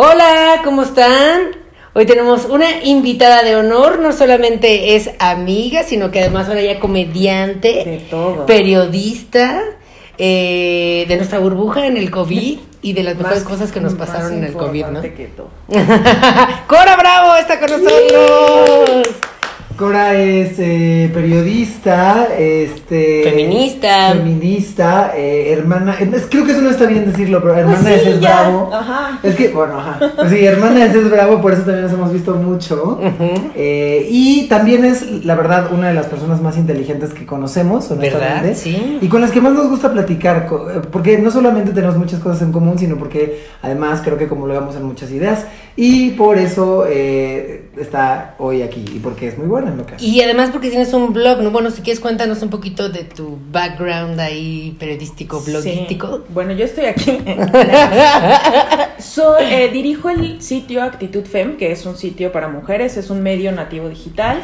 Hola, ¿cómo están? Hoy tenemos una invitada de honor, no solamente es amiga, sino que además ahora ya comediante, De todo. periodista, eh, de nuestra burbuja en el COVID y de las mejores cosas que nos pasaron en el COVID, ¿no? importante que todo. Cora Bravo está con nosotros. Cora es eh, periodista, este Feminista. feminista, eh, hermana, es- creo que eso no está bien decirlo, pero hermana Pues de sí, Cés ya. Bravo. Ajá. Es que, bueno, ajá. Pues sí, hermana de Cés Bravo, por eso también nos hemos visto mucho. Eh, y también es, la verdad, una de las personas más inteligentes que conocemos, honestamente. ¿Verdad? Sí. Y con las que más nos gusta platicar, porque no solamente tenemos muchas cosas en común, sino porque además creo que como lo vemos en muchas ideas. Y por eso está hoy aquí, y porque es muy buena en lo que hace. Y además porque tienes un blog, ¿no? Bueno, si quieres cuéntanos un poquito de tu background ahí periodístico, bloguístico. Sí. Bueno, yo estoy aquí. Soy, eh, dirijo el sitio Actitud Fem, que es un sitio para mujeres, es un medio nativo digital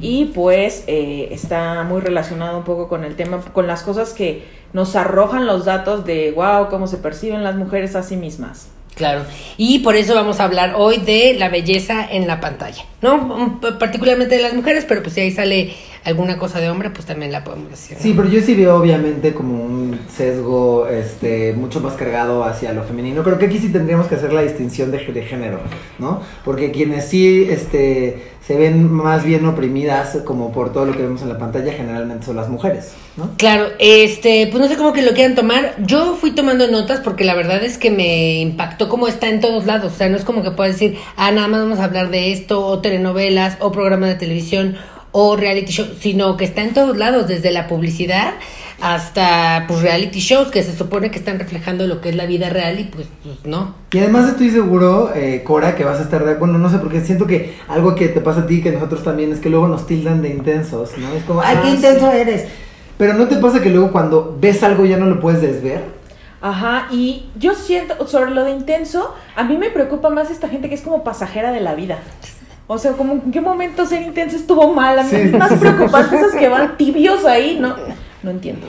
y pues eh, está muy relacionado un poco con el tema, con las cosas que nos arrojan los datos de, wow, cómo se perciben las mujeres a sí mismas. Claro, y por eso vamos a hablar hoy de la belleza en la pantalla, ¿no? P- Particularmente de las mujeres, pero pues si ahí sale alguna cosa de hombre, pues también la podemos decir. ¿no? Sí, pero yo sí veo obviamente como un sesgo este, mucho más cargado hacia lo femenino. Creo que aquí sí tendríamos que hacer la distinción de, de género, ¿no? Porque quienes sí este, se ven más bien oprimidas como por todo lo que vemos en la pantalla generalmente son las mujeres, ¿no? Claro, este, pues no sé cómo que lo quieran tomar. Yo fui tomando notas porque la verdad es que me impactó cómo está en todos lados. O sea, no es como que puedas decir, ah, nada más vamos a hablar de esto, o telenovelas, o programas de televisión, o reality show, sino que está en todos lados, desde la publicidad hasta pues reality shows que se supone que están reflejando lo que es la vida real y pues, pues no. Y además estoy seguro, eh, Cora, que vas a estar de... Bueno, no sé, porque siento que algo que te pasa a ti, que nosotros también, es que luego nos tildan de intensos, ¿no? Es como, ay, qué Ah, intenso eres. Pero ¿no te pasa que luego cuando ves algo ya no lo puedes desver? Ajá, y yo siento, sobre lo de intenso, a mí me preocupa más esta gente que es como pasajera de la vida. O sea, como en qué momento ser intenso estuvo mal. A mí Sí, es más preocupante esos que van tibios ahí, no, no entiendo.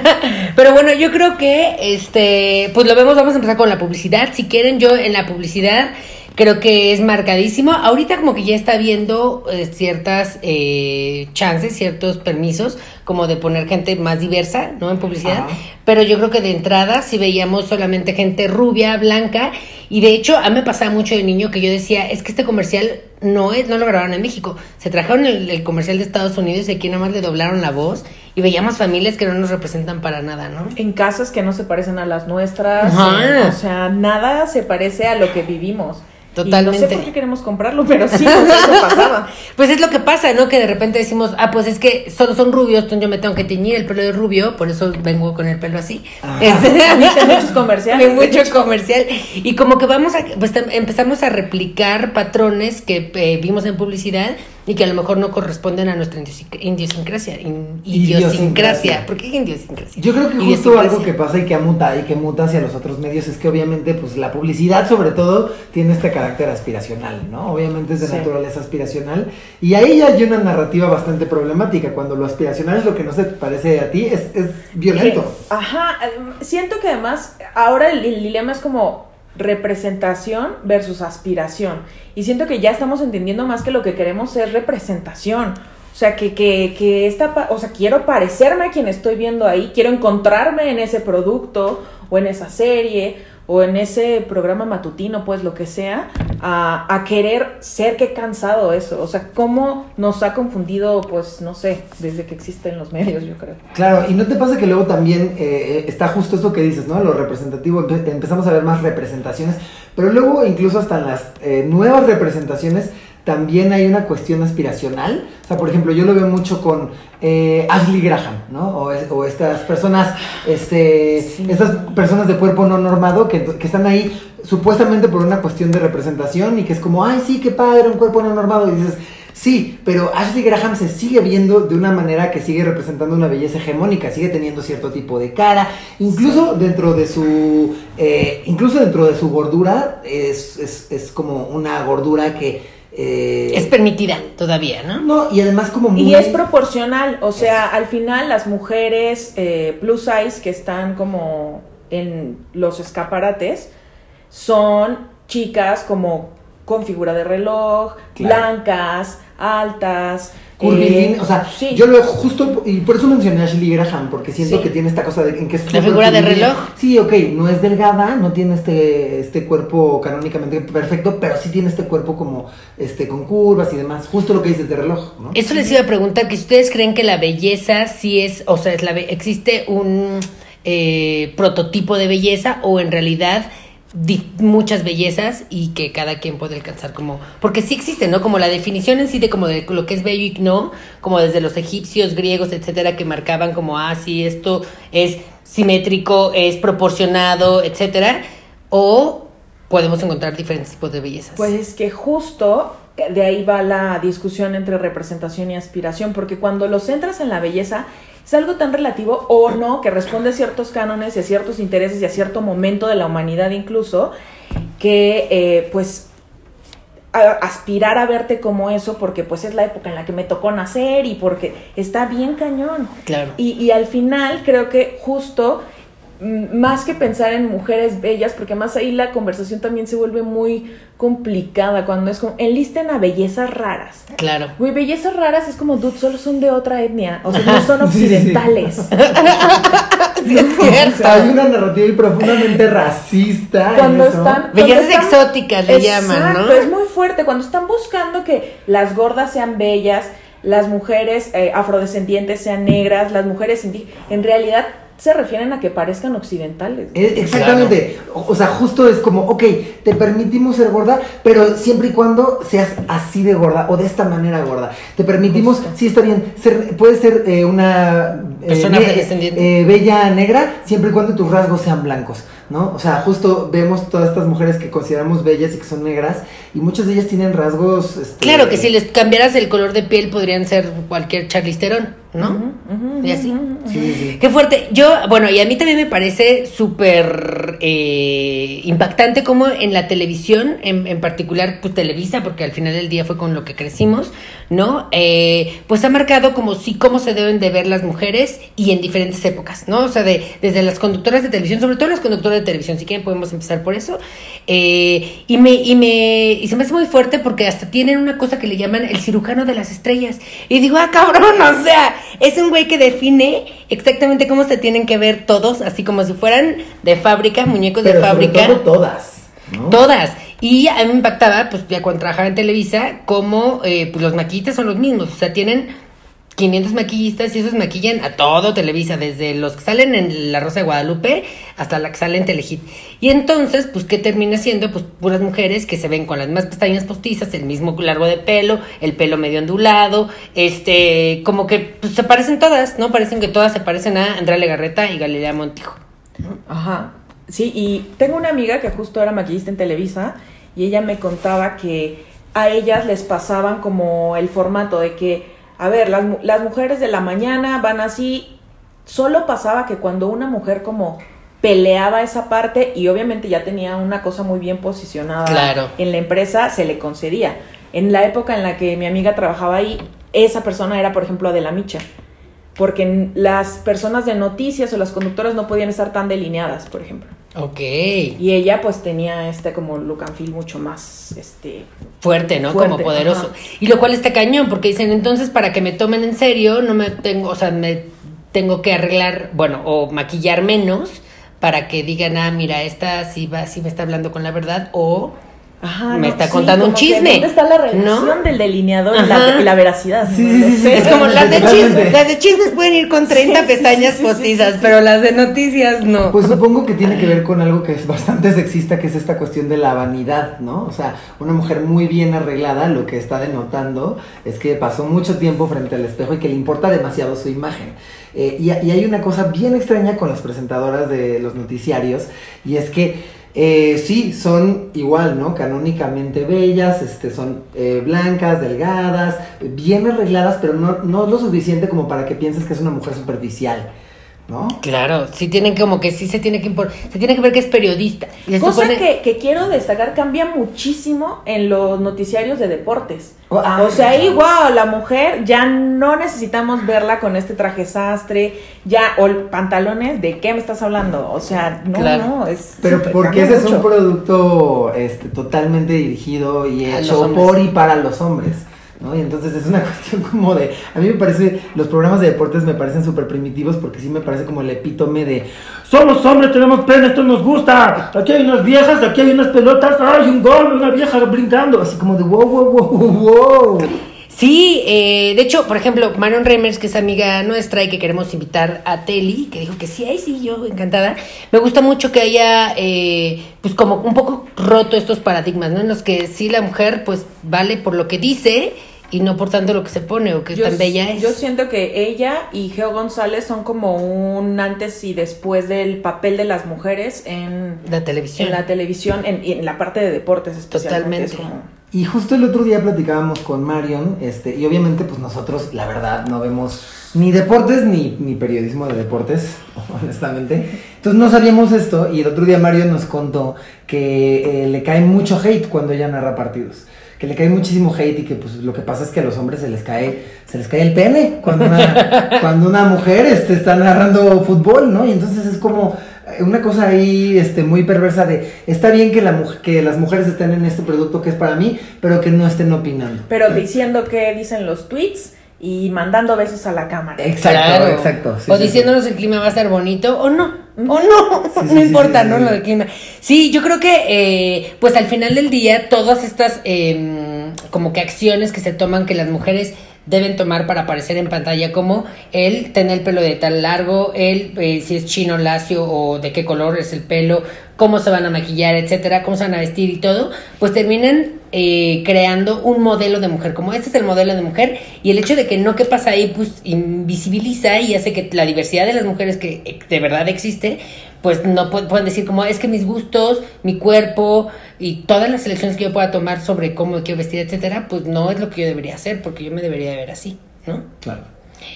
Pero bueno, yo creo que este, pues lo vemos, vamos a empezar con la publicidad. Si quieren, yo en la publicidad creo que es marcadísimo. Ahorita como que ya está viendo eh, ciertas eh, chances, ciertos permisos, como de poner gente más diversa, ¿no? En publicidad. Pero yo creo que de entrada si veíamos solamente gente rubia, blanca, y de hecho a mí me pasaba mucho de niño que yo decía, es que este comercial no es, no lo grabaron en México, se trajeron el, el comercial de Estados Unidos y aquí nada más le doblaron la voz y veíamos familias que no nos representan para nada, ¿no? En casas que no se parecen a las nuestras, Ajá. en- o sea, nada se parece a lo que vivimos. Y Totalmente. no sé por qué queremos comprarlo, pero sí, pues eso pasaba. Pues es lo que pasa, ¿no? Que de repente decimos, ah, pues es que solo son rubios, entonces yo me tengo que teñir el pelo de rubio, por eso vengo con el pelo así. Ah. Este, Viste muchos comerciales. Hay mucho comercial. Y como que vamos a, pues empezamos a replicar patrones que eh, vimos en publicidad y que a lo mejor no corresponden a nuestra idiosincrasia. in- idiosincrasia. ¿Por qué idiosincrasia? Yo creo que justo algo que pasa y que muta y que muta hacia los otros medios es que obviamente pues la publicidad sobre todo tiene este carácter aspiracional, ¿no? Obviamente es de Sí. naturaleza aspiracional y ahí ya hay una narrativa bastante problemática cuando lo aspiracional es lo que no se parece a ti, es, es violento. Ajá, adem- siento que además ahora el, el dilema es como representación versus aspiración. Y siento que ya estamos entendiendo más que lo que queremos es representación. O sea, que, que, que esta, o sea, quiero parecerme a quien estoy viendo ahí, quiero encontrarme en ese producto o en esa serie o en ese programa matutino, pues lo que sea, a, a querer ser, qué cansado eso. O sea, cómo nos ha confundido, pues, no sé, desde que existen los medios, yo creo. Claro, y no te pasa que luego también eh, está justo esto que dices, ¿no? Lo representativo, empe- empezamos a ver más representaciones, pero luego incluso hasta en las eh, nuevas representaciones también hay una cuestión aspiracional. O sea, por ejemplo, yo lo veo mucho con eh, Ashley Graham, ¿no? O, es- o estas personas, este, Sí. estas personas de cuerpo no normado que, que están ahí supuestamente por una cuestión de representación y que es como, ay, sí, qué padre, un cuerpo no normado. Y dices, Sí, pero Ashley Graham se sigue viendo de una manera que sigue representando una belleza hegemónica, sigue teniendo cierto tipo de cara, incluso dentro de su, eh, incluso dentro de su gordura es, es, es como una gordura que eh, Es permitida todavía, ¿no? no y además como muy Y es proporcional, o sea, al final las mujeres eh, plus size que están como en los escaparates son chicas como con figura de reloj, Claro. blancas, altas. Curvilínea, eh, o sea, sí. yo lo justo, y por eso mencioné a Ashley Graham, porque siento Sí. que tiene esta cosa de en que es La figura de reloj. Sí, ok, no es delgada, no tiene este, este cuerpo canónicamente perfecto, pero sí tiene este cuerpo como, este, con curvas y demás, justo lo que dices de reloj, ¿no? Eso les iba a preguntar, que si ustedes creen que la belleza sí es, o sea, es la, existe un eh, prototipo de belleza o en realidad muchas bellezas y que cada quien puede alcanzar como, porque sí existe, ¿no? Como la definición en sí de como de lo que es bello y no, como desde los egipcios, griegos, etcétera, que marcaban como, ah, sí, esto es simétrico, es proporcionado, etcétera, o podemos encontrar diferentes tipos de bellezas. Pues es que justo de ahí va la discusión entre representación y aspiración, porque cuando lo centras en la belleza es algo tan relativo o no, que responde a ciertos cánones y a ciertos intereses y a cierto momento de la humanidad incluso, que eh, pues a- aspirar a verte como eso porque pues es la época en la que me tocó nacer y porque está bien cañón. claro. Y, y al final creo que justo, más que pensar en mujeres bellas, porque más ahí la conversación también se vuelve muy complicada cuando es como, enlisten a bellezas raras. Claro. Güey, bellezas raras es como, dude, solo son de otra etnia, o sea, no son Sí, sí, sí. occidentales. Sí, es O cierto. sea, hay una narrativa ahí profundamente racista. en Cuando eso. están... Bellezas cuando están- exóticas le llaman, ¿no? Exacto, es muy fuerte. Cuando están buscando que las gordas sean bellas, las mujeres eh, afrodescendientes sean negras, las mujeres indígenas, en realidad se refieren a que parezcan occidentales. Eh, Exactamente, o, o sea, justo es como, ok, te permitimos ser gorda, pero siempre y cuando seas así de gorda o de esta manera gorda. Te permitimos, Justo. sí está bien, ser, puedes ser eh, una eh, eh, bella negra, siempre y cuando tus rasgos sean blancos, ¿no? O sea, justo vemos todas estas mujeres que consideramos bellas y que son negras, y muchas de ellas tienen rasgos... este, Claro que si les cambiaras el color de piel podrían ser cualquier charlisterón, ¿no? Y así. sí, sí. Qué fuerte. Yo, bueno, y a mí también me parece súper eh, impactante como en la televisión, en, en particular pues Televisa, porque al final del día fue con lo que crecimos, ¿no? Eh, pues ha marcado como sí cómo se deben de ver las mujeres y en diferentes épocas, ¿no? O sea, de, desde las conductoras de televisión, sobre todo las conductoras de televisión, si quieren podemos empezar por eso. Eh, y, me, y, me, y se me hace muy fuerte porque hasta tienen una cosa que le llaman el cirujano de las estrellas. Y digo, ah, cabrón, o sea, es un güey que define exactamente cómo se tienen que ver todos, así como si fueran de fábrica, muñecos pero de sobre fábrica. todo todas, ¿no? Todas. Y a mí me impactaba, pues ya cuando trabajaba en Televisa, como eh, pues, los maquillistas son los mismos. O sea, tienen 500 maquillistas y esos maquillan a todo Televisa, desde los que salen en La Rosa de Guadalupe hasta la que sale en Telehit. Y entonces, pues, ¿qué termina siendo? Pues puras mujeres que se ven con las mismas pestañas postizas, el mismo largo de pelo, el pelo medio ondulado, este, como que pues, se parecen todas, ¿no? Parecen que todas se parecen a Andrea Legarreta y Galilea Montijo. Ajá. Sí, y tengo una amiga que justo era maquillista en Televisa y ella me contaba que a ellas les pasaban como el formato de que, a ver, las, las mujeres de la mañana van así. Solo pasaba que cuando una mujer como peleaba esa parte y obviamente ya tenía una cosa muy bien posicionada Claro. en la empresa, se le concedía. En la época en la que mi amiga trabajaba ahí, esa persona era, por ejemplo, Adela Micha. Porque las personas de noticias o las conductoras no podían estar tan delineadas, por ejemplo. Ok. Y ella pues tenía este como look and feel mucho más, este... fuerte, ¿no? Fuerte, Como poderoso. ajá. Y lo cual está cañón, porque dicen, entonces para que me tomen en serio, no me tengo, o sea, me tengo que arreglar, bueno, o maquillar menos para que digan, ah, mira, esta sí va, sí me está hablando con la verdad, o Ajá, Me no, está sí, contando un chisme, ¿Dónde está la relación ¿no? del delineador y la, Ajá. y la veracidad? Sí, ¿no? sí, sí, sí. es como las de chismes, las de chismes pueden ir con 30 Sí, sí, pestañas sí, sí, sí, postizas, sí, sí. pero las de noticias no. Pues supongo que tiene que ver con algo que es bastante sexista, que es esta cuestión de la vanidad, ¿no? O sea, una mujer muy bien arreglada lo que está denotando es que pasó mucho tiempo frente al espejo y que le importa demasiado su imagen. Eh, y, y hay una cosa bien extraña con las presentadoras de los noticiarios, y es que eh, sí, son igual, ¿no? Canónicamente bellas, este, son eh, blancas, delgadas, bien arregladas, pero no, no lo suficiente como para que pienses que es una mujer superficial. ¿No? Claro, sí tienen como que sí se tiene que impor- se tiene que ver que es periodista. Y Cosa supone- que, que quiero destacar cambia muchísimo en los noticiarios de deportes. Oh, ah, o sea, ahí, wow, la mujer ya no necesitamos verla con este traje sastre, ya, o pantalones, ¿de qué me estás hablando? O sea, no, Claro. no, es. Pero porque ese es un producto este, totalmente dirigido y hecho por y para los hombres. Y entonces es una cuestión como de, a mí me parece, los programas de deportes me parecen súper primitivos porque sí me parece como el epítome de, somos hombres, tenemos pena, esto nos gusta, aquí hay unas viejas, aquí hay unas pelotas, hay un gol, una vieja brincando, así como de, wow, wow, wow, wow. Sí, eh, de hecho, por ejemplo, Marion Reimers, que es amiga nuestra y que queremos invitar a Teli, que dijo que sí, ay, sí, yo encantada. Me gusta mucho que haya, eh, pues, como un poco roto estos paradigmas, ¿no? En los que sí la mujer, pues, vale por lo que dice y no por tanto lo que se pone o que Yo, tan bella es. yo siento que ella y Geo González son como un antes y después del papel de las mujeres en, la televisión. en la televisión, en, en la parte de deportes especialmente. Totalmente. Es como, Y justo el otro día platicábamos con Marion, este, y obviamente pues nosotros, la verdad, no vemos ni deportes ni, ni periodismo de deportes, honestamente. Entonces no sabíamos esto, y el otro día Marion nos contó que eh, le cae mucho hate cuando ella narra partidos. Que le cae muchísimo hate y que pues lo que pasa es que a los hombres se les cae, se les cae el pene cuando una, cuando una mujer este, está narrando fútbol, ¿no? Y entonces es como eh, una cosa ahí este, muy perversa de, está bien que, la, que las mujeres estén en este producto que es para mí, pero que no estén opinando. pero diciendo que dicen los tweets y mandando besos a la cámara. Exacto, Claro. exacto. sí, o sí, diciéndonos el clima va a estar bonito o no. O no, Sí, no sí, importa, sí, ¿no? sí. Lo del clima. Sí, yo creo que, eh, pues al final del día, todas estas em, como que acciones que se toman que las mujeres deben tomar para aparecer en pantalla, como el tener el pelo de tal largo, el eh, si es chino, lacio o de qué color es el pelo, cómo se van a maquillar, etcétera, cómo se van a vestir y todo, pues terminan eh, creando un modelo de mujer, como este es el modelo de mujer, y el hecho de que no quepas ahí, pues invisibiliza y hace que la diversidad de las mujeres que eh, de verdad existe, pues no pu- pueden decir como es que mis gustos, mi cuerpo y todas las elecciones que yo pueda tomar sobre cómo quiero vestir, etcétera, pues no es lo que yo debería hacer, porque yo me debería de ver así, ¿no? Claro.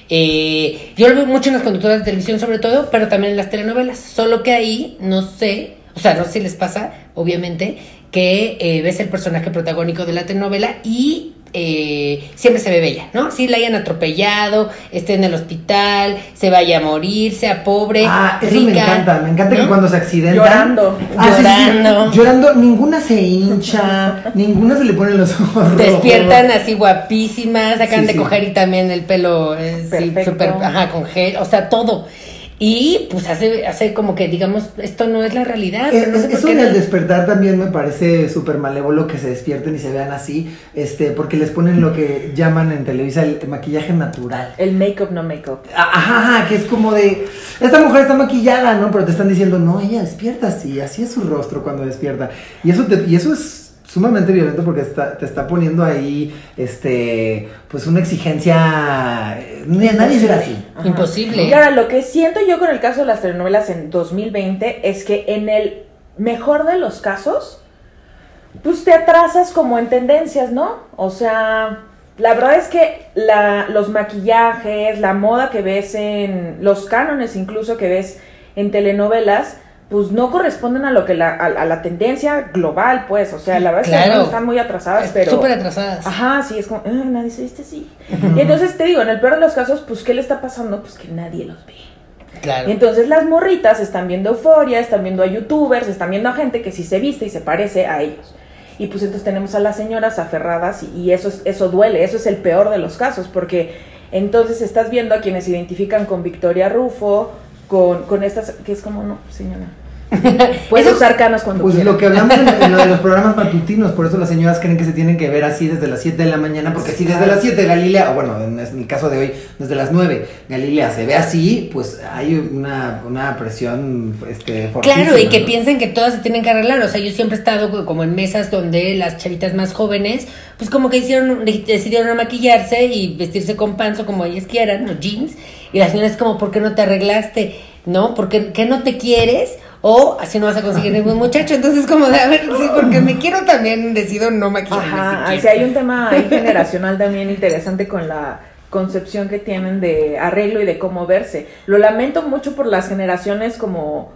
Eh, yo lo veo mucho en las conductoras de televisión sobre todo, pero también en las telenovelas. Solo que ahí no sé, o sea, no sé si les pasa, obviamente, que eh, ves el personaje protagónico de la telenovela y eh, siempre se ve bella, ¿no? Si la hayan atropellado, esté en el hospital, se vaya a morir, sea pobre, Ah, eso rica. me encanta, me encanta que cuando se accidentan. Llorando. Ah, sí, sí, sí, Llorando. llorando, ninguna se hincha, ninguna se le ponen los ojos rojos. Despiertan así guapísimas, acaban Sí, de sí. coger y también el pelo eh, súper, ajá, con gel, o sea, todo. Y pues hace, hace como que digamos, esto no es la realidad. Eh, pero no sé eso qué del no- despertar también me parece súper malévolo que se despierten y se vean así, este, porque les ponen lo que llaman en Televisa el maquillaje natural. El make-up, no make-up. Ah, Ajá, ajá, que es como de, esta mujer está maquillada, ¿no? Pero te están diciendo, no, ella despierta así, así es su rostro cuando despierta. Y eso, te- y eso es sumamente violento porque está- te está poniendo ahí, este, pues una exigencia, ni- nadie será así. Ajá. Imposible. Y ahora, lo que siento yo con el caso de las telenovelas en 2020 es que en el mejor de los casos, pues te atrasas como en tendencias, ¿no? O sea, la verdad es que la, los maquillajes, la moda que ves en los cánones incluso que ves en telenovelas, pues no corresponden a lo que la, a, a la tendencia global, pues. O sea, la verdad es que algunas están muy atrasadas, pero. Súper atrasadas. Ajá, sí, es como, "Ah, nadie se viste así. Y entonces te digo, en el peor de los casos, pues, ¿qué le está pasando? Pues que nadie los ve. Claro. Y entonces las morritas están viendo euforia, están viendo a youtubers, están viendo a gente que sí se viste y se parece a ellos. Y pues entonces tenemos a las señoras aferradas y, y eso, es, eso duele, eso es el peor de los casos, porque entonces estás viendo a quienes se identifican con Victoria Rufo, con, con estas, que es como, no, señora. Puedes Eso- usar canas cuando Pues lo que hablamos en, en lo de los programas matutinos, por eso las señoras creen que se tienen que ver así desde las 7 de la mañana, porque si desde las 7 Galilea, o bueno, en el caso de hoy, desde las 9 Galilea se ve así, pues hay una, una presión este, fortísima, Claro, y que ¿no? piensen que todas se tienen que arreglar. O sea, yo siempre he estado como en mesas donde las chavitas más jóvenes, pues como que hicieron, decidieron maquillarse y vestirse con panzo como ellas quieran, o jeans. Y la señora es como, ¿por qué no te arreglaste? ¿No? ¿Por qué, qué no te quieres? O así no vas a conseguir ningún muchacho. Entonces, como de, a ver, sí, porque me quiero también, decido no maquillarme. Ajá, si o sea, hay un tema ahí generacional también interesante con la concepción que tienen de arreglo y de cómo verse. Lo lamento mucho por las generaciones como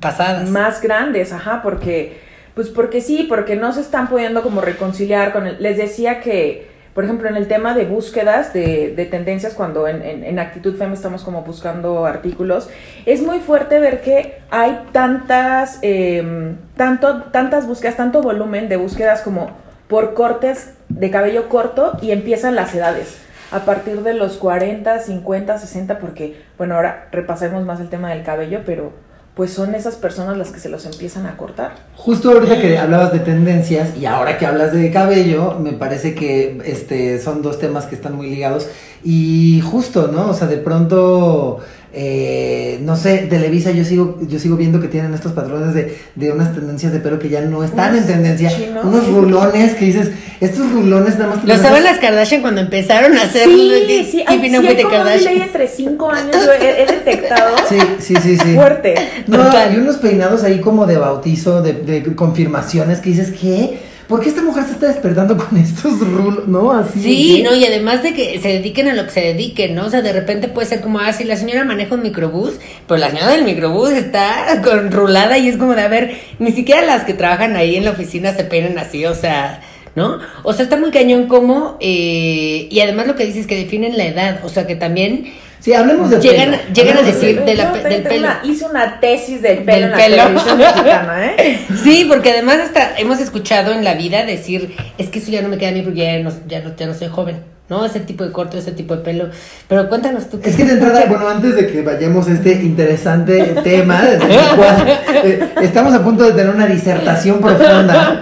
Pasadas. más grandes, ajá, porque pues porque sí, porque no se están pudiendo como reconciliar con el, les decía que por ejemplo, en el tema de búsquedas de, de tendencias, cuando en, en, en, Actitud Fem estamos como buscando artículos, es muy fuerte ver que hay tantas, eh, tanto, tantas búsquedas, tanto volumen de búsquedas como por cortes de cabello corto y empiezan las edades. A partir de los 40, 50, 60, porque, bueno, ahora repasemos más el tema del cabello, pero pues son esas personas las que se los empiezan a cortar. Justo ahorita que hablabas de tendencias y ahora que hablas de cabello, me parece que este son dos temas que están muy ligados y justo, ¿no? O sea, de pronto eh, no sé, Televisa yo sigo, yo sigo viendo que tienen estos patrones de, de unas tendencias de pelo que ya no están en tendencia. chinos. Unos rulones que dices, estos rulones nada más te Lo los saben las Kardashian cuando empezaron a hacer Sí, sí, hay, sí hay como un entre 5 años, yo he, he detectado Sí, sí, sí, sí. fuerte. No, Total. y unos peinados ahí como de bautizo, de, de confirmaciones que dices, ¿qué? ¿Por qué esta mujer se está despertando con estos rulos? ¿No? Así. Sí, ¿qué? no, y además de que se dediquen a lo que se dediquen, ¿no? O sea, de repente puede ser como, ah, sí, la señora maneja un microbús, pero la señora del microbús está con rulada y es como de, a ver, ni siquiera las que trabajan ahí en la oficina se peinan así, o sea, ¿no? O sea, está muy cañón como, eh, y además lo que dices que definen la edad, o sea, que también Sí, hablemos de Llegan- pelo. llegan a Hablemos de decir pelo. de la Yo pe- tengo del pelo. una- hice una tesis del pelo Del en la pelo. televisión mexicana, ¿eh? Sí, porque además hasta hemos escuchado en la vida decir, es que eso ya no me queda a mí porque ya no, ya no, ya no soy joven, ¿no? Ese tipo de corte, ese tipo de pelo. Pero cuéntanos tú. Es que de entrada, bueno, antes de que vayamos a este interesante tema, cual, eh, estamos a punto de tener una disertación profunda.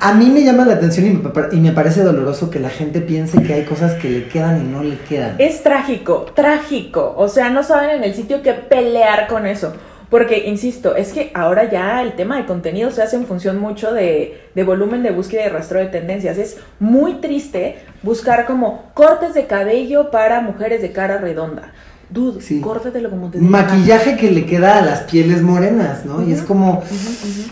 A mí me llama la atención y me, y me parece doloroso que la gente piense que hay cosas que le quedan y no le quedan. Es trágico, trágico. O sea, no saben en el sitio que pelear con eso. Porque, insisto, es que ahora ya el tema de contenido se hace en función mucho de, de volumen de búsqueda y rastreo de tendencias. Es muy triste buscar como cortes de cabello para mujeres de cara redonda. Dude, Sí. córtatelo como te. Maquillaje que le queda a las pieles morenas, ¿no? Y es como,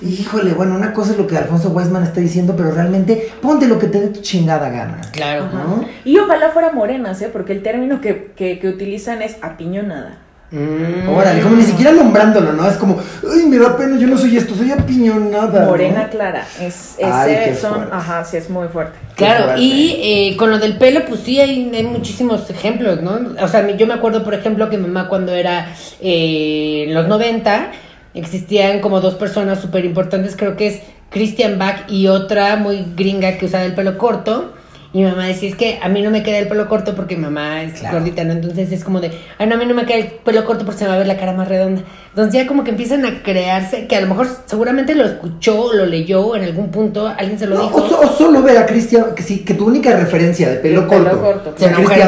híjole, bueno, una cosa es lo que Alfonso Weisman está diciendo, pero realmente ponte lo que te dé tu chingada gana. Claro. ¿no? Y ojalá fuera morenas, ¿eh? Porque el término que, que, que utilizan es apiñonada. Mm. Órale, como ni siquiera nombrándolo, ¿no? Es como, ay, me da pena, yo no soy esto, soy apiñonada. ¿no? Morena clara. Es, ese Ay, qué son, fuerte. ajá, sí, es muy fuerte. Claro, fuerte. y eh, con lo del pelo, pues sí, hay, hay muchísimos ejemplos, ¿no? O sea, yo me acuerdo, por ejemplo, que mi mamá cuando era eh, en los 90, existían como dos personas súper importantes, creo que es Christian Bach y otra muy gringa que usaba el pelo corto. Y mi mamá decía, es que a mí no me queda el pelo corto porque mi mamá es Claro. gordita, ¿no? Entonces es como de, ay, no, a mí no me queda el pelo corto porque se me va a ver la cara más redonda. Entonces ya como que empiezan a crearse, que a lo mejor seguramente lo escuchó, lo leyó en algún punto, alguien se lo No, dijo. o, so- o solo ver a Cristian, que, sí, que tu única referencia de pelo corto,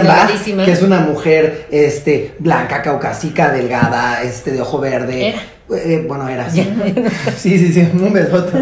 Bach, que es una mujer este, blanca, caucásica, delgada, este, de ojo verde. Era. Eh, bueno, era así. sí, sí, sí, un besote.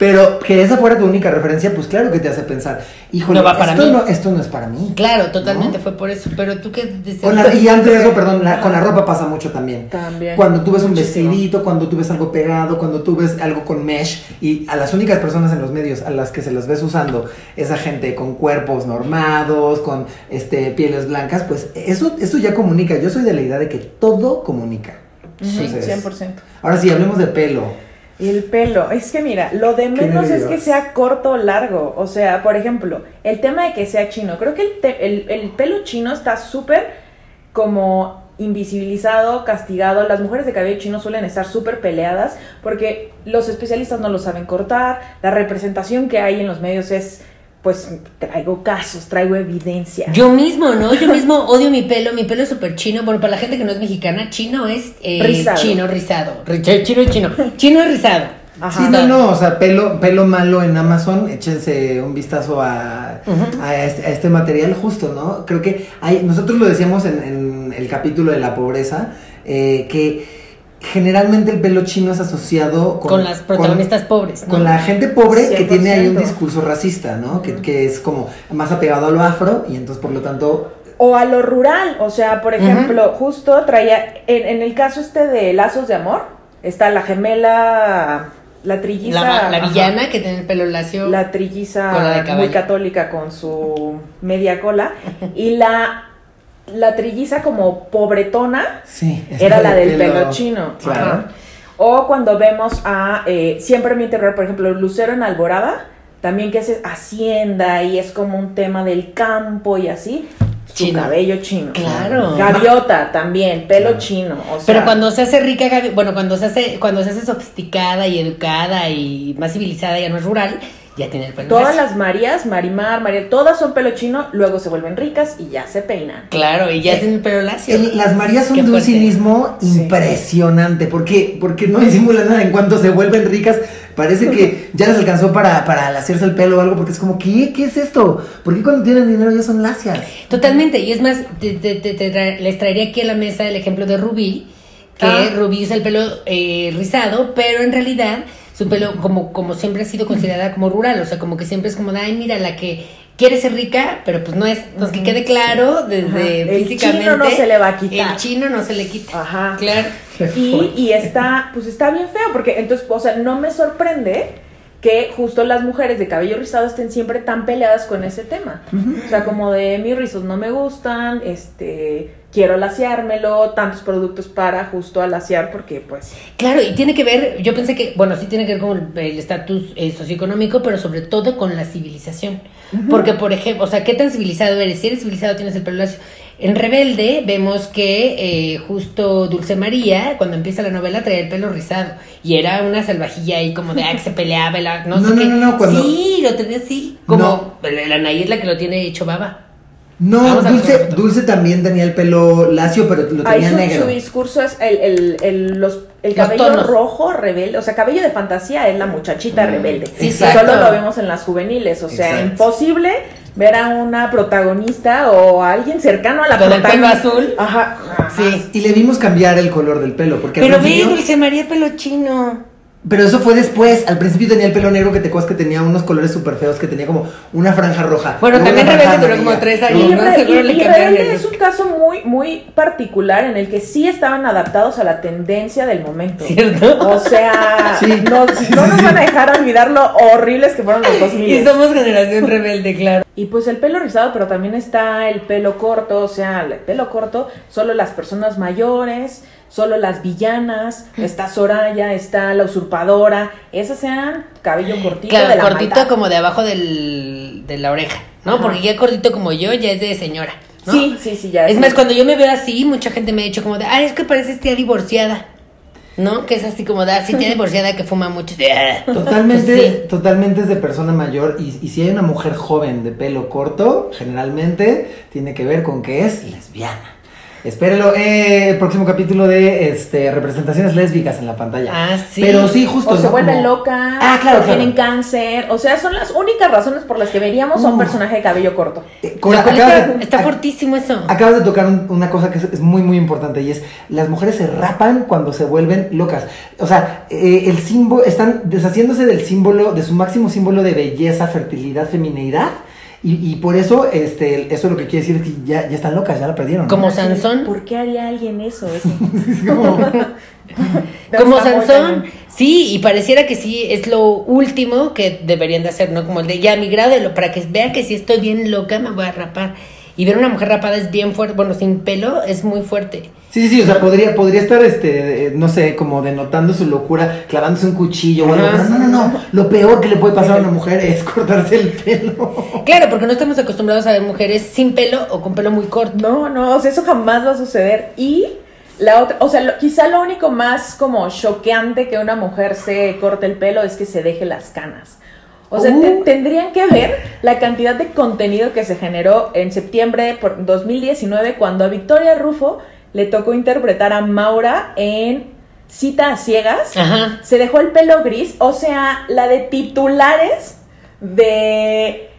Pero que esa fuera tu única referencia, pues claro que te hace pensar, híjole, No va para esto, mí. No, esto no es para mí. Claro, totalmente ¿No? fue por eso. Pero tú qué dices? Con la- y antes de eso, perdón, la- con la ropa pasa mucho también. También. Cuando tú ves un vestidito, cuando tú ves algo pegado, cuando tú ves algo con mesh, y a las únicas personas en los medios a las que se las ves usando, esa gente con cuerpos normados, con este pieles blancas, pues eso, eso ya comunica. Yo soy de la idea de que todo comunica. Sí, Entonces, 100%. Ahora sí, hablemos de pelo. Y el pelo, es que mira, lo de menos es que sea corto o largo. O sea, por ejemplo, el tema de que sea chino. Creo que el, te- el- el pelo chino está súper como invisibilizado, castigado. Las mujeres de cabello chino suelen estar súper peleadas porque los especialistas no lo saben cortar. La representación que hay en los medios es, pues, traigo casos, traigo evidencia. Yo mismo, ¿no? Yo mismo odio mi pelo. Mi pelo es súper chino. Bueno, para la gente que no es mexicana, chino es eh, Rizado. chino rizado. Ri- Chino es chino. Chino es rizado. Ajá. Sí, no, no, o sea, pelo, pelo malo en Amazon, échense un vistazo a, a, este, a este material justo, ¿no? Creo que hay, nosotros lo decíamos en, en el capítulo de la pobreza, eh, que generalmente el pelo chino es asociado con, Con, las protagonistas pobres, ¿no? con la gente pobre que tiene ahí un 100%. discurso racista, ¿no? Que, que es como más apegado a lo afro y entonces por lo tanto... O a lo rural, o sea, por ejemplo, justo traía, en, en el caso este de Lazos de Amor, está la gemela la trilliza. La, la ajá. villana que tiene el pelo lacio. La trilliza muy católica con su media cola. y la, la trilliza como pobretona Sí. era la de del pelo, chino. Claro. Ajá. O cuando vemos a eh, Siempre mi terror, por ejemplo, Lucero en Alborada, también que es Hacienda y es como un tema del campo y así. Su cabello chino. Claro. Gaviota también, pelo Claro. chino. O sea, Pero cuando se hace rica, bueno, cuando se hace, cuando se hace sofisticada y educada y más civilizada, ya no es rural, ya tiene el pelo Todas lacio. las Marías, Marimar, María, todas son pelo chino, luego se vuelven ricas y ya se peinan. Claro, y ya Eh, tiene el pelo lacio. El- las Marías son de un cinismo Sí. impresionante. ¿Por qué? Porque no disimulan nada. En cuanto se vuelven ricas, parece que ya les alcanzó para, para hacerse el pelo o algo. Porque es como, ¿qué? ¿Qué es esto? ¿Por qué cuando tienen dinero ya son lacias? Totalmente, y es más, te- te- te- te tra- les traería aquí a la mesa el ejemplo de Rubí, que Ah. Rubí usa el pelo eh, rizado, pero en realidad su pelo como, como siempre ha sido considerada como rural, o sea, como que siempre es como, de, ay, mira, la que quiere ser rica, pero pues no es, pues que quede claro desde Ajá. El físicamente. chino no se le va a quitar. El chino no se le quita. Ajá. Claro. Y, y está, pues está bien feo, porque entonces, o sea, no me sorprende que justo las mujeres de cabello rizado estén siempre tan peleadas con ese tema. O sea, como de mis rizos no me gustan, este, quiero laseármelo, tantos productos para justo alaciar, porque pues... Claro, y tiene que ver, yo pensé que, bueno, sí tiene que ver con el- estatus eh, socioeconómico, pero sobre todo con la civilización. Porque, por ejemplo, o sea, ¿qué tan civilizado eres? Si eres civilizado tienes el pelo lacio. En Rebelde vemos que eh, justo Dulce María, cuando empieza la novela, traía el pelo rizado. Y era una salvajilla ahí como de, ah, que se peleaba, la- no, No, sé no, qué. no, no, cuando- Sí, lo tenía así. Como, No. la la Anaí es la que lo tiene hecho baba. No, Dulce. Dulce también tenía el pelo lacio, pero lo Ahí tenía su, negro. su discurso es el, el, el, los, el cabello tonos. rojo rebelde, o sea, cabello de fantasía es la muchachita rebelde. Sí, Y solo lo vemos en las juveniles, o sea, Exacto. imposible ver a una protagonista o a alguien cercano a la Con el pelo protagonista. azul. Ajá. ajá. Sí. Y le vimos cambiar el color del pelo. Porque Pero ve, Dulce María, pelo chino. Pero eso fue después. Al principio tenía el pelo negro que te acuerdas que tenía unos colores súper feos, que tenía como una franja roja. Bueno, también Rebelde duró como tres años, Y, ¿no? Re- Seguro y- le cambiaron el es un caso muy, muy particular en el que sí estaban adaptados a la tendencia del momento. ¿Cierto? O sea, Sí. no, Sí, no sí, nos sí. van a dejar olvidar lo horribles que fueron los 2000. Y somos generación rebelde, claro. Y pues el pelo rizado, pero también está el pelo corto, o sea, el pelo corto, solo las personas mayores, solo las villanas, está Soraya, está la usurpadora, esas sean cabello cortito Claro, de la cortito maldad. como de abajo del, de la oreja, ¿no? Ajá. Porque ya cortito como yo ya es de señora, ¿no? Sí, sí, sí, ya. Es más, cuando yo me veo así, mucha gente me ha dicho como de, ay, es que pareces tía divorciada, ¿no? Que es así como de, así tía divorciada que fuma mucho. Totalmente, Sí. totalmente es de persona mayor. Y, y si hay una mujer joven de pelo corto, generalmente tiene que ver con que es lesbiana. Espérelo, eh, el próximo capítulo de este, representaciones lésbicas en la pantalla. Ah, sí. Pero sí, justo. O se ¿no? vuelven Como- locas, Ah, claro, o claro. tienen cáncer, o sea, son las únicas razones por las que veríamos a un Uh. personaje de cabello corto. Eh, está, de- está ac- fortísimo eso. Acabas de tocar un- una cosa que es, es muy muy importante y es las mujeres se rapan cuando se vuelven locas. O sea, eh, el símbolo están deshaciéndose del símbolo de su máximo símbolo de belleza, fertilidad, femineidad y, y por eso este eso lo que quiere decir es que ya, ya están locas, ya la perdieron. ¿no? Como Sansón. ¿Por qué haría alguien eso? Eso. Es como- Sansón, sí, y pareciera que sí es lo último que deberían de hacer, ¿no? Como el de ya mi grado para que vean que si estoy bien loca me voy a rapar. Y ver una mujer rapada es bien fuerte, bueno, sin pelo es muy fuerte. Sí, sí, sí, o sea, podría, podría estar, este, no sé, como denotando su locura, clavándose un cuchillo o algo. Pero No, no, no, lo peor que le puede pasar a una mujer es cortarse el pelo. Claro, porque no estamos acostumbrados a ver mujeres sin pelo o con pelo muy corto. No, no, o sea, eso jamás va a suceder. Y la otra, o sea, lo- quizá lo único más como choqueante que una mujer se corte el pelo es que se deje las canas. O sea, Uh. te- tendrían que ver la cantidad de contenido que se generó en septiembre por 2019 cuando a Victoria Rufo le tocó interpretar a Maura en Cita a Ciegas. Ajá. Se dejó el pelo gris, o sea, la de titulares de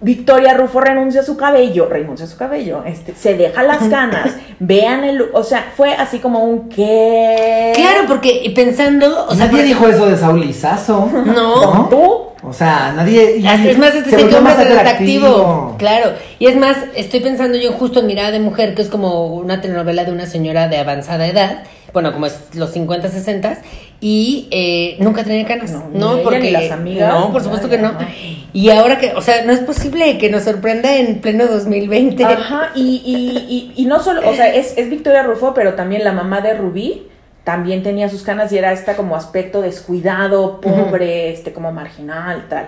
Victoria Rufo renuncia a su cabello, renuncia a su cabello, este, se deja las canas, vean el, o sea, fue así como un qué. Claro, porque y pensando, o sea, nadie dijo eso de Saul Lizazo. No. ¿Tú? O sea, nadie. y- Es más, este se más atractivo. atractivo. Claro. Y es más, estoy pensando yo justo en Mirada de Mujer, que es como una telenovela de una señora de avanzada edad. bueno, como es los 50, 60 y eh, nunca tenía canas, No, ¿no? ni ella porque ni las amigas, no, por supuesto que no. Y ahora que, o sea, no es posible que nos sorprenda en pleno 2020. Ajá, y, y, y, y no solo, o sea, es, es Victoria Rufo, pero también la mamá de Rubí también tenía sus canas y era esta como aspecto descuidado, pobre, este como marginal, tal.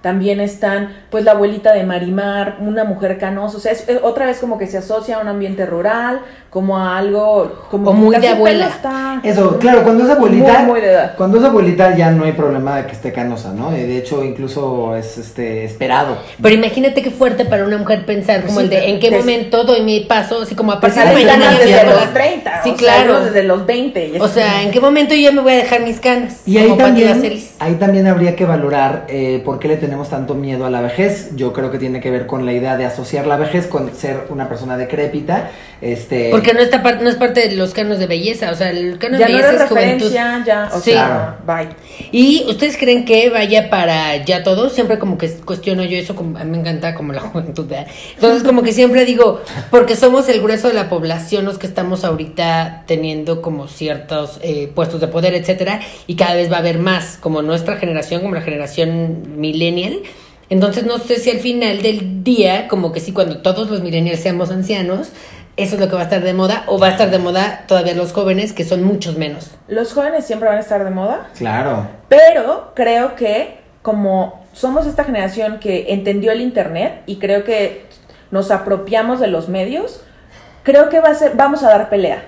También están, pues, la abuelita de Marimar, una mujer canosa, o sea, es, es otra vez como que se asocia a un ambiente rural, como a algo, como O muy de abuela. está- Eso, claro, cuando es abuelita, Muy, muy de edad. cuando es abuelita ya no hay problema de que esté canosa, ¿no? Y de hecho incluso es este esperado. Pero imagínate qué fuerte para una mujer pensar como Sí, el de en qué des- momento doy mi paso, así como a Pues partir de mañana desde los voy a- 30, Sí, o claro. desde los 20. y O sea, ¿en qué momento yo ya me voy a dejar mis canas? Y ahí también, ahí también habría que valorar eh, por qué le tenemos tanto miedo a la vejez. Yo creo que tiene que ver con la idea de asociar la vejez con ser una persona decrépita. Este, Porque no, está no es parte de los canos de belleza, o sea, el cano ya de no belleza era es juventud. referencia, ya, o Sí. sea, bye. ¿Y ustedes creen que vaya para ya todo? Siempre como que cuestiono yo eso, como, a mí me encanta como la juventud. ¿verdad? Entonces como que siempre digo, porque somos el grueso de la población los que estamos ahorita teniendo como ciertos eh, puestos de poder, etcétera, y cada vez va a haber más, como nuestra generación, como la generación millennial. Entonces no sé si al final del día, como que sí, cuando todos los millennials seamos ancianos, eso es lo que va a estar de moda, o va a estar de moda todavía los jóvenes, que son muchos menos. Los jóvenes siempre van a estar de moda, Claro. pero creo que como somos esta generación que entendió el internet y creo que nos apropiamos de los medios, creo que va a ser, vamos a dar pelea.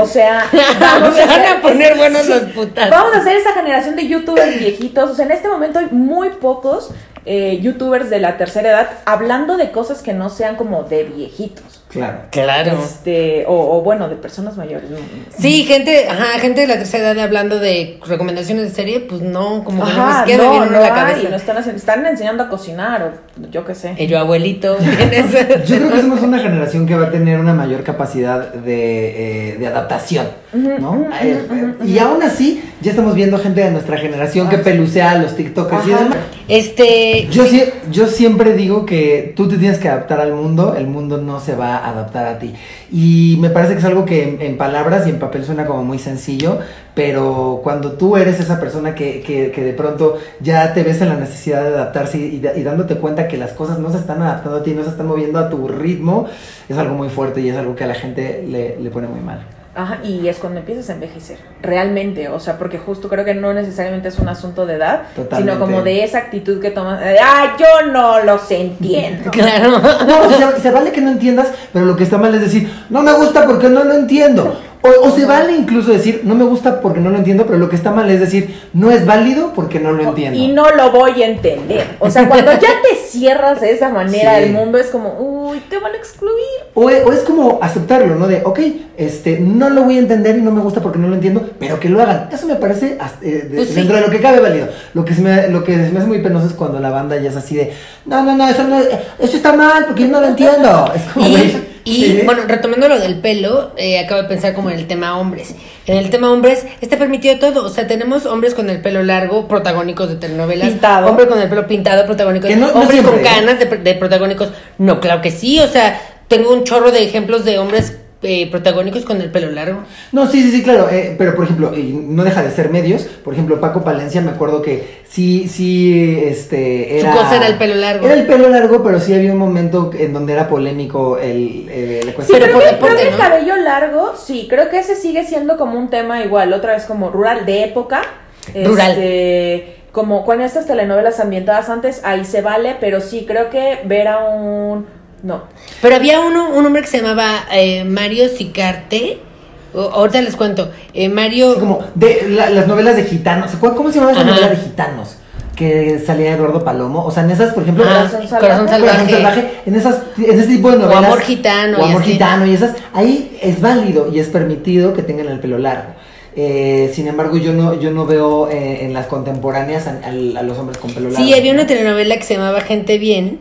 O sea, vamos Se a poner es- buenos sí, los putazos. Vamos a ser esa generación de youtubers viejitos. O sea, en este momento hay muy pocos eh, youtubers de la tercera edad hablando de cosas que no sean como de viejitos. Claro. Claro. Este, o, o bueno, de personas mayores. Sí, gente, ajá, gente de la tercera edad hablando de recomendaciones de serie, pues no, como que no nos queda no, bien no en la hay, cabeza. no están, están enseñando a cocinar o yo qué sé. Y yo, abuelito. Yo creo que somos una generación que va a tener una mayor capacidad de, eh, de adaptación, ¿no? Eh, eh, y aún así, ya estamos viendo gente de nuestra generación que pelucea a los TikTokers y demás. Este, Yo, sie- yo siempre digo que tú te tienes que adaptar al mundo, el mundo no se va a adaptar a ti. Y me parece que es algo que en, en palabras y en papel suena como muy sencillo, pero cuando tú eres esa persona que, que- que de pronto ya te ves en la necesidad de adaptarse y, y dándote cuenta que las cosas no se están adaptando a ti, no se están moviendo a tu ritmo, es algo muy fuerte y es algo que a la gente le, le pone muy mal. Ajá, y es cuando empiezas a envejecer, realmente, o sea, porque justo creo que no necesariamente es un asunto de edad, Totalmente. sino como de esa actitud que tomas, ah, yo no los entiendo. claro. No, se, se vale que no entiendas, pero lo que está mal es decir, no me gusta porque no lo entiendo. O, o se vale incluso decir, no me gusta porque no lo entiendo, pero lo que está mal es decir, no es válido porque no lo entiendo. Y no lo voy a entender. O sea, cuando ya te cierras de esa manera Sí. del mundo, es como, uy, te van a excluir. O, e- o es como aceptarlo, ¿no? De, ok, este, no lo voy a entender y no me gusta porque no lo entiendo, pero que lo hagan. Eso me parece eh, de- Pues sí. dentro de lo que cabe válido. Lo que, se me, lo que se me hace muy penoso es cuando la banda ya es así de, no, no, no, eso, no, eso está mal porque yo no lo entiendo. Es como, Y, güey, y, sí. bueno, retomando lo del pelo, eh, acabo de pensar como en el tema hombres. En el tema hombres está permitido todo. O sea, tenemos hombres con el pelo largo, protagónicos de telenovelas. Pintado. Hombres con el pelo pintado, protagónicos. No- no hombres con ¿eh? canas de, de protagónicos. No, claro que sí. O sea, tengo un chorro de ejemplos de hombres eh, protagónicos con el pelo largo. No, sí, sí, sí, claro, eh, pero por ejemplo, y no deja de ser medios, por ejemplo, Paco Palencia, me acuerdo que sí, sí, este, Su era... cosa era el pelo largo. Era el pelo largo, pero sí había un momento en donde era polémico el, eh, la Sí, cuestión. Pero creo, por que, creo que el ¿no? cabello largo, sí, creo que ese sigue siendo como un tema igual, otra vez como rural, de época. Rural. Este, como con estas telenovelas ambientadas antes, ahí se vale, pero sí, creo que ver a un... No. Pero había uno, un hombre que se llamaba eh, Mario Sicarte. O- ahorita les cuento. Eh, Mario. Así como de la- las novelas de gitanos, ¿se acuerdan ¿cómo se llamaba esa Ajá. novela de gitanos? Que salía Eduardo Palomo, o sea, en esas, por ejemplo, Ah, Corazón Salvaje. Corazón Corazón Salvaje. En esas, en ese tipo de novelas. Amor Gitano O y amor así. gitano y esas, ahí es válido y es permitido que tengan el pelo largo. Eh, sin embargo, yo no, yo no veo eh, en las contemporáneas a, a- a los hombres con pelo largo. Sí, había una telenovela que se llamaba Gente Bien,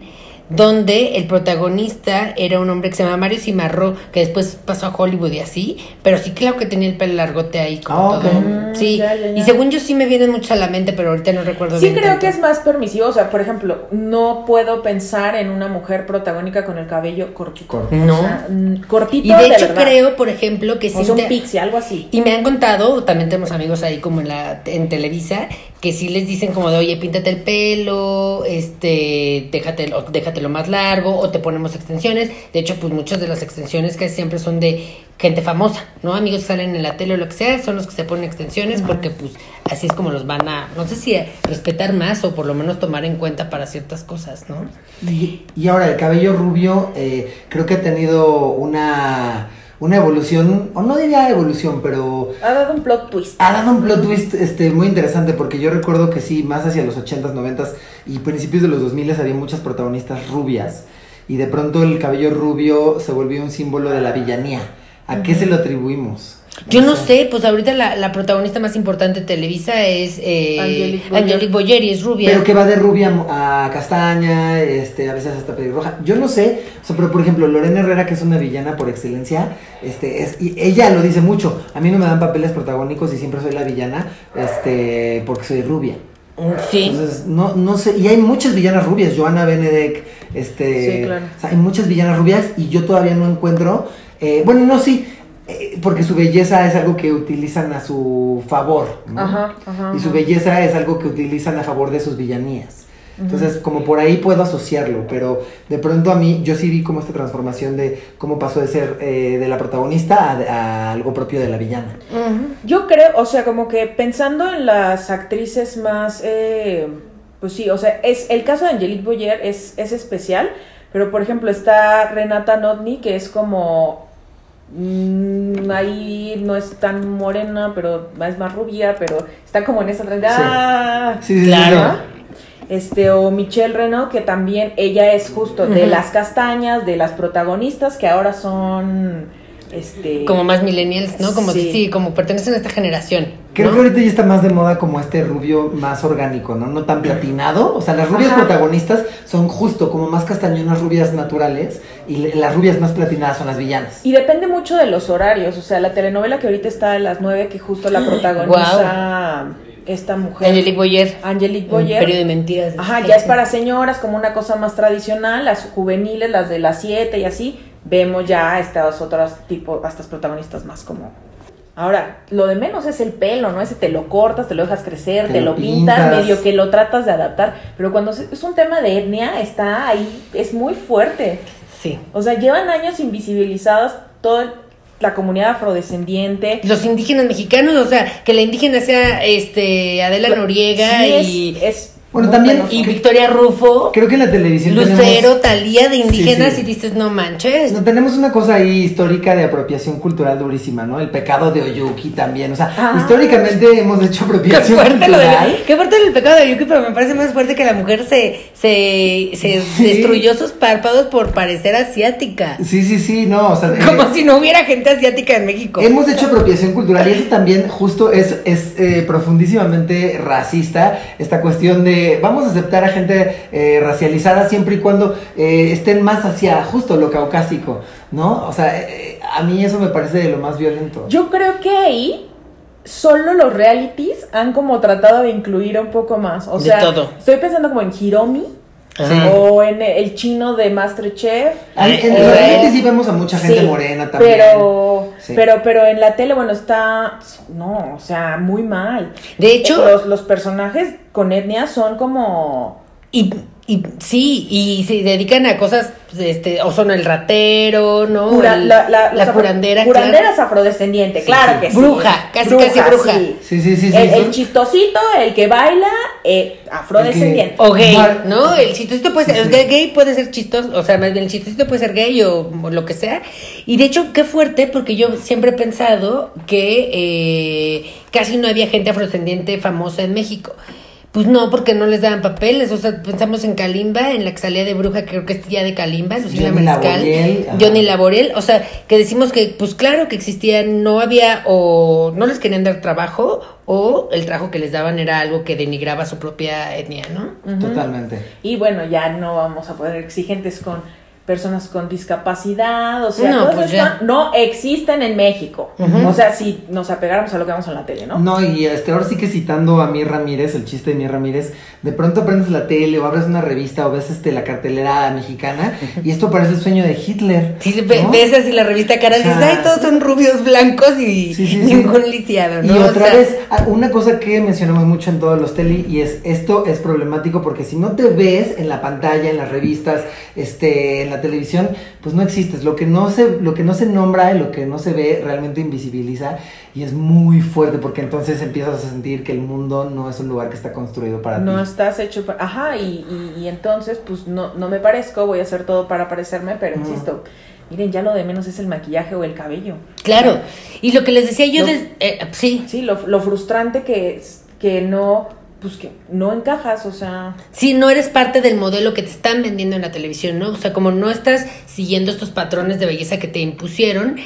donde el protagonista era un hombre que se llama Mario Cimarro, que después pasó a Hollywood y así, pero sí claro que tenía el pelo largote ahí como Ah, todo. Mm, Sí, ya, ya, ya. y según yo sí me vienen mucho a la mente, pero ahorita no recuerdo Sí bien. creo tanto. que es más permisivo, o sea, por ejemplo, no puedo pensar en una mujer protagónica con el cabello cortito. Corto. No. O sea, mm, cortito Y de hecho verdad. creo, por ejemplo, que o sí sea, un pixie, algo así. Y me han contado, también tenemos amigos ahí como en la en Televisa, que sí les dicen como de, oye, píntate el pelo, este, déjate, o déjatelo más largo, o te ponemos extensiones. De hecho, pues muchas de las extensiones que siempre son de gente famosa, ¿no? Amigos que salen en la tele o lo que sea, son los que se ponen extensiones porque pues así es como los van a, no sé si respetar más o por lo menos tomar en cuenta para ciertas cosas, ¿no? Y, y ahora el cabello rubio eh, creo que ha tenido una, una evolución, o no diría evolución, pero Ha dado un plot twist. ha dado un plot twist este, muy interesante porque yo recuerdo que sí, más hacia los 80s, 90s y principios de los 2000 había muchas protagonistas rubias y de pronto el cabello rubio se volvió un símbolo de la villanía. ¿A qué se lo atribuimos? Yo no sé, pues ahorita la, la protagonista más importante de Televisa es eh, Angelique Boyer. Angelique Boyer y es rubia. Pero que va de rubia a castaña, este, a veces hasta pelirroja. Yo no sé, o sea, pero por ejemplo, Lorena Herrera, que es una villana por excelencia, este, es, y ella lo dice mucho. A mí no me dan papeles protagónicos y siempre soy la villana, este, porque soy rubia. Mm, Sí. Entonces, no, no sé, y hay muchas villanas rubias, Joana Benedek, este, Sí, claro. o sea, hay muchas villanas rubias y yo todavía no encuentro, eh, bueno, no, sí, eh, porque su belleza es algo que utilizan a su favor, ¿no? Ajá, ajá. Y su belleza es algo que utilizan a favor de sus villanías. Entonces, como por ahí puedo asociarlo, pero de pronto a mí, yo sí vi como esta transformación de cómo pasó de ser eh, de la protagonista a, a algo propio de la villana. Yo creo, o sea, como que pensando en las actrices más, eh, pues sí, o sea, es el caso de Angelique Boyer es, es especial, pero por ejemplo está Renata Notni, que es como, mm, ahí no es tan morena, pero es más rubia, pero está como en esa. ¡Ah! Sí, sí, sí, Claro. sí. Este, o Michelle Renaud, que también ella es justo de las castañas, de las protagonistas que ahora son, este... Como más millennials, ¿no? Como Sí. sí, como pertenecen a esta generación. Creo ¿no? que ahorita ya está más de moda como este rubio más orgánico, ¿no? No tan platinado. O sea, las rubias Ajá. protagonistas son justo como más castañonas rubias naturales y las rubias más platinadas son las villanas. Y depende mucho de los horarios, o sea, la telenovela que ahorita está a las 9, que justo la protagoniza esta mujer. Angelique Boyer. Angelique Un Boyer. periodo de mentiras. Ajá, ya es para señoras, como una cosa más tradicional, las juveniles, las de las 7 y así, vemos ya estas otras tipo, a estas protagonistas más como... Ahora, lo de menos es el pelo, ¿no? Ese te lo cortas, te lo dejas crecer, Te te, lo pintas, pintas. medio que lo tratas de adaptar, pero cuando es un tema de etnia, está ahí, es muy fuerte. Sí. O sea, llevan años invisibilizadas toda la comunidad afrodescendiente. Los indígenas mexicanos, o sea, que la indígena sea este Adela Noriega Sí, es- y, es, Bueno, también- penoso. y Victoria Rufo, Creo que en la televisión Lucero, tenemos... Talía de indígenas Sí, sí. y dices, no manches. No, tenemos una cosa ahí histórica de apropiación cultural durísima, ¿no? El pecado de Oyuki también. O sea, Ah. históricamente hemos hecho Qué apropiación fuerte lo cultural. de, qué fuerte el pecado de Yuki, pero me parece más fuerte que la mujer se, se, se Sí. destruyó sus párpados por parecer asiática. Sí, sí, sí, no, o sea, eh, Como si no hubiera gente asiática en México. Hemos hecho apropiación cultural y eso también justo es, es eh, profundísimamente racista, esta cuestión de vamos a aceptar a gente eh, racializada siempre y cuando eh, estén más hacia justo lo caucásico, ¿no? O sea, eh, a mí eso me parece de lo más violento. Yo creo que ahí solo los realities han como tratado de incluir un poco más. O De sea, todo. estoy pensando como en Hiromi O en el chino de Masterchef. Ay, en Eh, los sí vemos a mucha gente Sí, morena también. Pero, Sí. pero, pero en la tele, bueno, está, no, o sea, muy mal. De hecho, los, los personajes con etnia son como, Y, y sí, y se dedican a cosas, pues, este, o son el ratero, ¿no? cura- El- la, la, la afro- curandera. curandera claro. es afrodescendiente, Sí, claro sí. que sí. Bruja, casi, casi bruja. sí. Sí, sí, sí, sí. el, el chistosito, el que baila, eh, afrodescendiente. O gay, Mar- ¿no? El chistosito puede ser, Sí, el gay puede ser chistoso, o sea, más bien el chistosito puede ser gay o, o lo que sea. Y de hecho, qué fuerte, porque yo siempre he pensado que eh, casi no había gente afrodescendiente famosa en México. Pues no, porque no les daban papeles. O sea, pensamos en Kalimba, en la que salía de bruja, creo que es ya de Kalimba, Lucila Johnny Mariscal. Laboriel. Johnny Laboriel. O sea, que decimos que, pues claro que existían, no había, o no les querían dar trabajo, o el trabajo que les daban era algo que denigraba su propia etnia, ¿no? Totalmente. Y bueno, ya no vamos a poder exigentes con personas con discapacidad, o sea, No, pues que ya. no existen en México. O sea, si nos apegáramos a lo que vemos en la tele, ¿no? No, y este, ahora sí que citando a Mir Ramírez, el chiste de Mir Ramírez, de pronto prendes la tele o abres una revista o ves este, la cartelera mexicana y esto parece el sueño de Hitler. Sí, ves así la revista cara y O sea, dices, ay, todos son rubios blancos y Sí, sí, sí. ningún lisiado, ¿no? Y O otra sea, vez, ah, una cosa que mencionamos mucho en todos los tele y es esto es problemático porque si no te ves en la pantalla, en las revistas, este, en la televisión, pues no existes. Lo que no se, lo que no se nombra y lo que no se ve realmente invisibiliza y es muy fuerte porque entonces empiezas a sentir que el mundo no es un lugar que está construido para No ti. estás hecho para... Ajá, y, y, y entonces, pues no, no me parezco, voy a hacer todo para parecerme, pero insisto, miren, ya lo de menos es el maquillaje o el cabello. Claro. Y lo que les decía yo, No. des- eh, sí, Sí, lo, lo frustrante que es que no, pues que no encajas, o sea... Sí, no eres parte del modelo que te están vendiendo en la televisión, ¿no? O sea, como no estás siguiendo estos patrones de belleza que te impusieron,